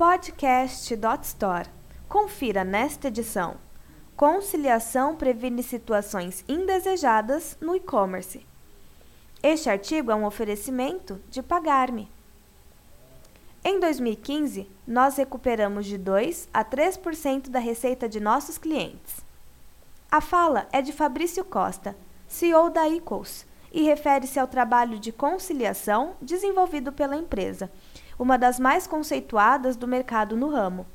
Podcast.store. Confira nesta edição. Conciliação previne situações indesejadas no e-commerce. Este artigo é um oferecimento de Pagar-me. Em 2015, nós recuperamos de 2 a 3% da receita de nossos clientes. A fala é de Fabrício Costa, CEO da Equals, e refere-se ao trabalho de conciliação desenvolvido pela empresa, uma das mais conceituadas do mercado no ramo.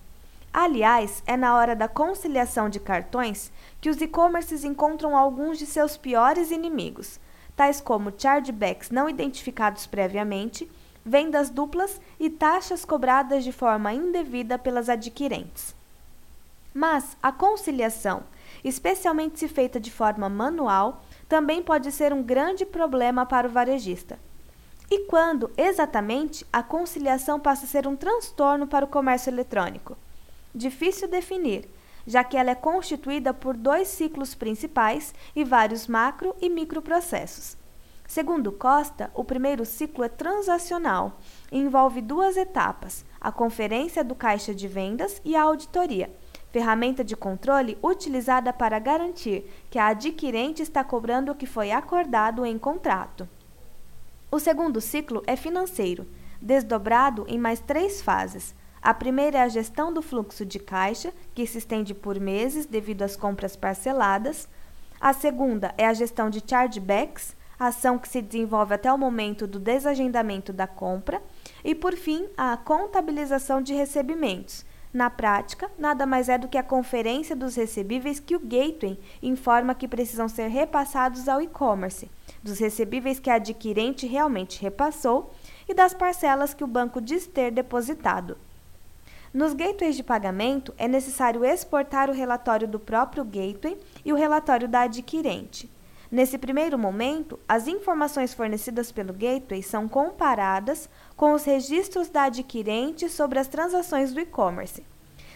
Aliás, é na hora da conciliação de cartões que os e-commerces encontram alguns de seus piores inimigos, tais como chargebacks não identificados previamente, vendas duplas e taxas cobradas de forma indevida pelas adquirentes. Mas a conciliação, especialmente se feita de forma manual, também pode ser um grande problema para o varejista. E quando, exatamente, a conciliação passa a ser um transtorno para o comércio eletrônico? Difícil definir, já que ela é constituída por dois ciclos principais e vários macro e microprocessos. Segundo Costa, o primeiro ciclo é transacional e envolve duas etapas: a conferência do caixa de vendas e a auditoria ferramenta de controle utilizada para garantir que a adquirente está cobrando o que foi acordado em contrato. O segundo ciclo é financeiro, desdobrado em mais três fases. A primeira é a gestão do fluxo de caixa, que se estende por meses devido às compras parceladas. A segunda é a gestão de chargebacks, ação que se desenvolve até o momento do desagendamento da compra. E, por fim, a contabilização de recebimentos, na prática, nada mais é do que a conferência dos recebíveis que o gateway informa que precisam ser repassados ao e-commerce, dos recebíveis que a adquirente realmente repassou e das parcelas que o banco diz ter depositado. Nos gateways de pagamento, é necessário exportar o relatório do próprio gateway e o relatório da adquirente. Nesse primeiro momento, as informações fornecidas pelo gateway são comparadas com os registros da adquirente sobre as transações do e-commerce.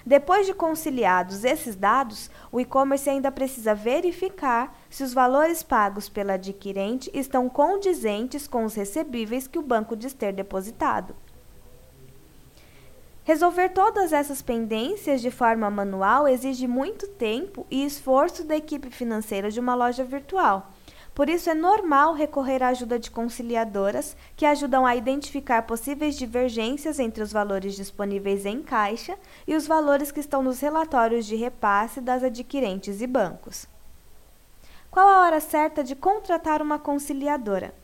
Depois de conciliados esses dados, o e-commerce ainda precisa verificar se os valores pagos pela adquirente estão condizentes com os recebíveis que o banco diz ter depositado. Resolver todas essas pendências de forma manual exige muito tempo e esforço da equipe financeira de uma loja virtual. Por isso, é normal recorrer à ajuda de conciliadoras que ajudam a identificar possíveis divergências entre os valores disponíveis em caixa e os valores que estão nos relatórios de repasse das adquirentes e bancos. Qual a hora certa de contratar uma conciliadora?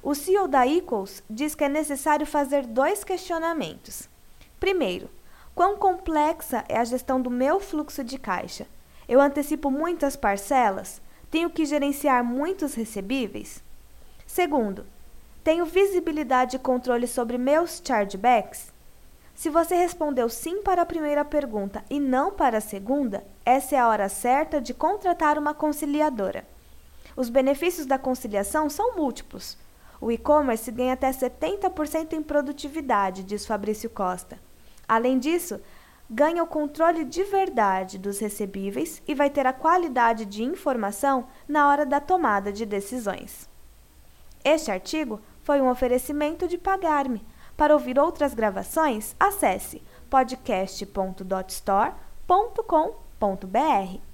O CEO da Equals diz que é necessário fazer dois questionamentos. Primeiro, quão complexa é a gestão do meu fluxo de caixa? Eu antecipo muitas parcelas? Tenho que gerenciar muitos recebíveis? Segundo, tenho visibilidade e controle sobre meus chargebacks? Se você respondeu sim para a primeira pergunta e não para a segunda, essa é a hora certa de contratar uma conciliadora. Os benefícios da conciliação são múltiplos. O e-commerce ganha até 70% em produtividade, diz Fabrício Costa. Além disso, ganha o controle de verdade dos recebíveis e vai ter a qualidade de informação na hora da tomada de decisões. Este artigo foi um oferecimento de Pagar-me. Para ouvir outras gravações, acesse podcast.dotstore.com.br.